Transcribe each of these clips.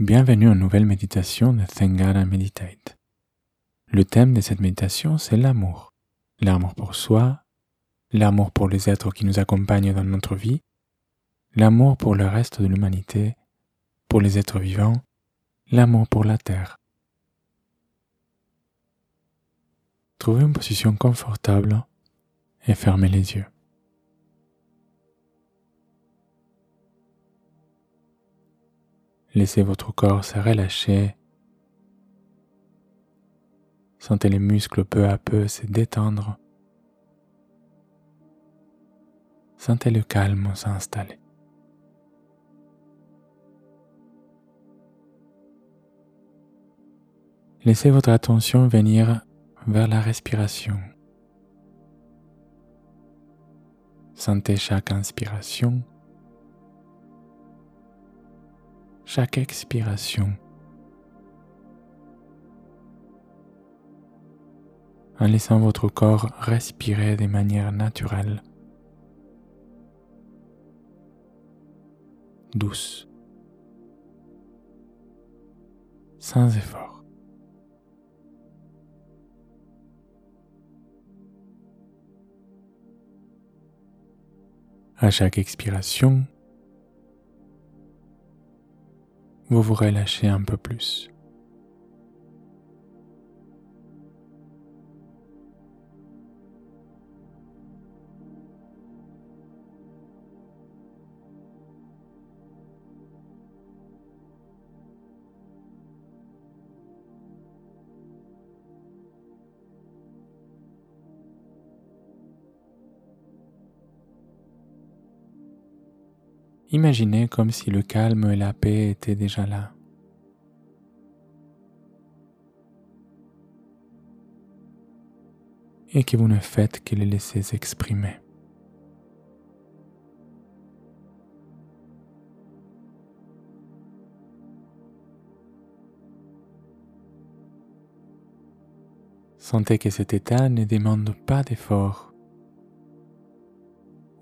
Bienvenue en nouvelle méditation de Thangara Meditate. Le thème de cette méditation, c'est l'amour. L'amour pour soi, l'amour pour les êtres qui nous accompagnent dans notre vie, l'amour pour le reste de l'humanité, pour les êtres vivants, l'amour pour la terre. Trouvez une position confortable et fermez les yeux. Laissez votre corps se relâcher. Sentez les muscles peu à peu se détendre. Sentez le calme s'installer. Laissez votre attention venir vers la respiration. Sentez chaque inspiration chaque expiration. En laissant votre corps respirer de manière naturelle, douce, sans effort. À chaque expiration, vous vous relâchez un peu plus. Imaginez comme si le calme et la paix étaient déjà là. Et que vous ne faites que les laisser s'exprimer. Sentez que cet état ne demande pas d'effort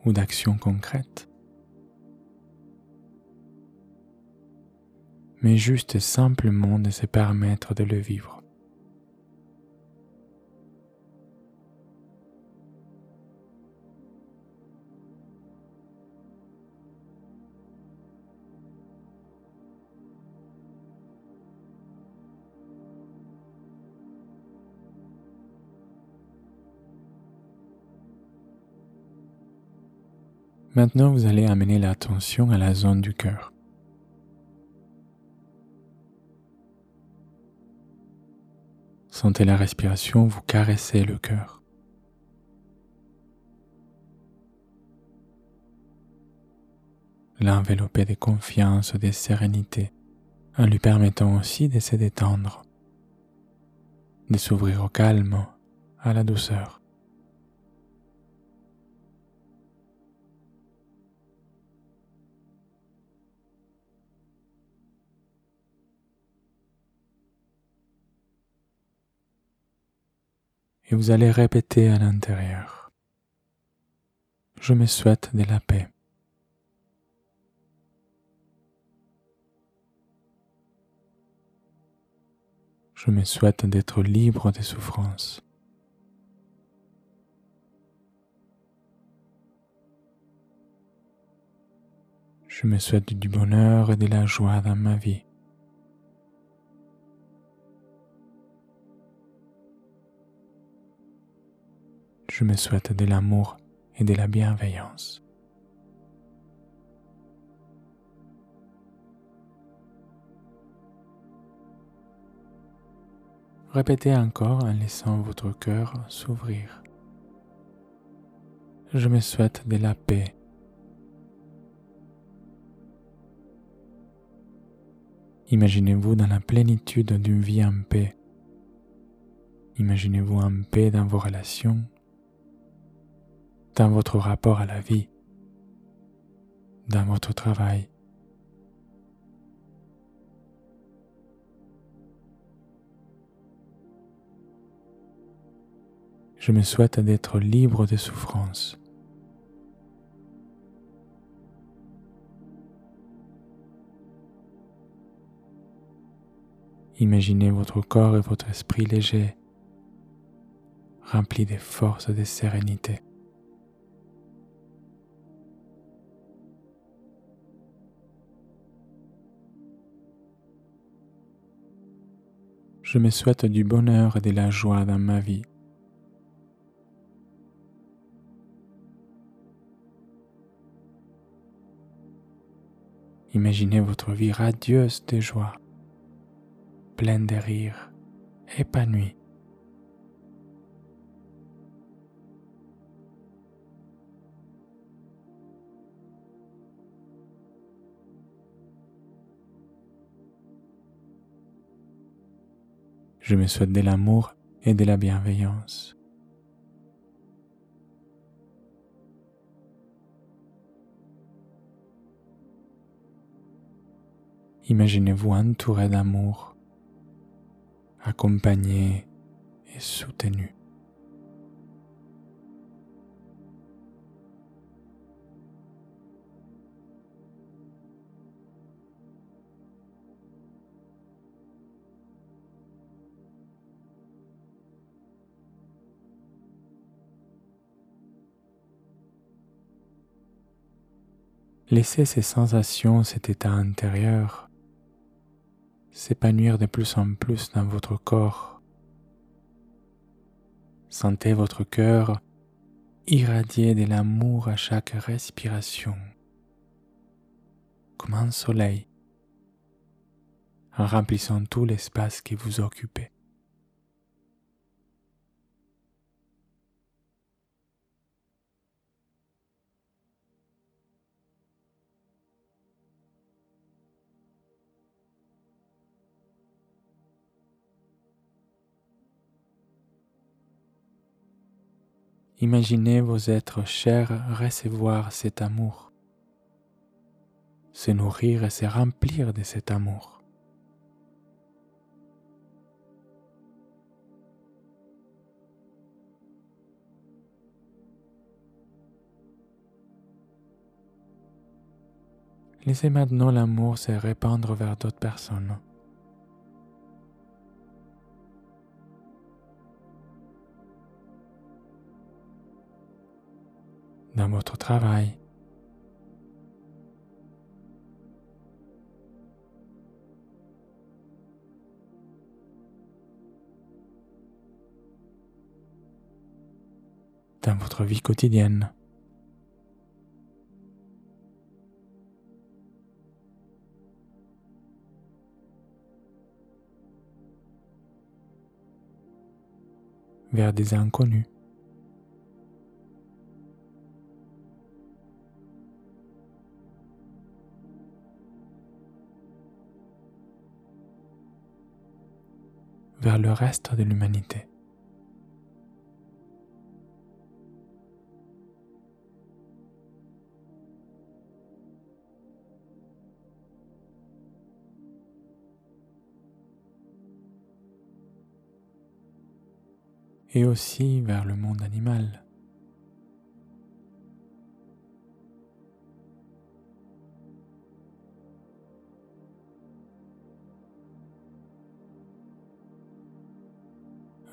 ou d'action concrète. Mais juste simplement de se permettre de le vivre. Maintenant, vous allez amener l'attention à la zone du cœur. Sentez la respiration vous caresser le cœur. L'envelopper de confiance, de sérénité, en lui permettant aussi de se détendre, de s'ouvrir au calme, à la douceur. Et vous allez répéter à l'intérieur. Je me souhaite de la paix. Je me souhaite d'être libre des souffrances. Je me souhaite du bonheur et de la joie dans ma vie. Je me souhaite de l'amour et de la bienveillance. Répétez encore en laissant votre cœur s'ouvrir. Je me souhaite de la paix. Imaginez-vous dans la plénitude d'une vie en paix. Imaginez-vous en paix dans vos relations, dans votre rapport à la vie, dans votre travail. Je me souhaite d'être libre de souffrance. Imaginez votre corps et votre esprit léger, remplis des forces de sérénité. Je me souhaite du bonheur et de la joie dans ma vie. Imaginez votre vie radieuse de joie, pleine de rires, épanouie. Je me souhaite de l'amour et de la bienveillance. Imaginez-vous entouré d'amour, accompagné et soutenu. Laissez ces sensations, cet état intérieur s'épanouir de plus en plus dans votre corps. Sentez votre cœur irradier de l'amour à chaque respiration, comme un soleil, en remplissant tout l'espace que vous occupez. Imaginez vos êtres chers recevoir cet amour, se nourrir et se remplir de cet amour. Laissez maintenant l'amour se répandre vers d'autres personnes. Dans votre travail. dans votre vie quotidienne. vers des inconnus. Vers le reste de l'humanité. et aussi vers le monde animal.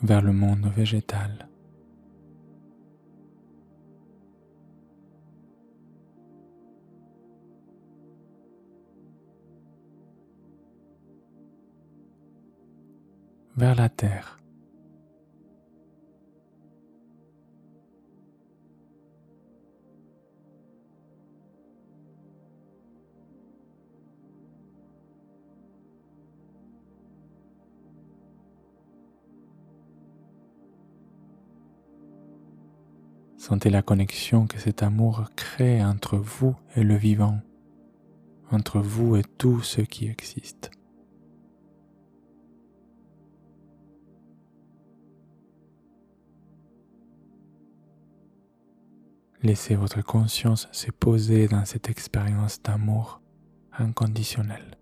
Vers le monde végétal. vers la terre. Sentez la connexion que cet amour crée entre vous et le vivant, entre vous et tout ce qui existe. Laissez votre conscience se poser dans cette expérience d'amour inconditionnel.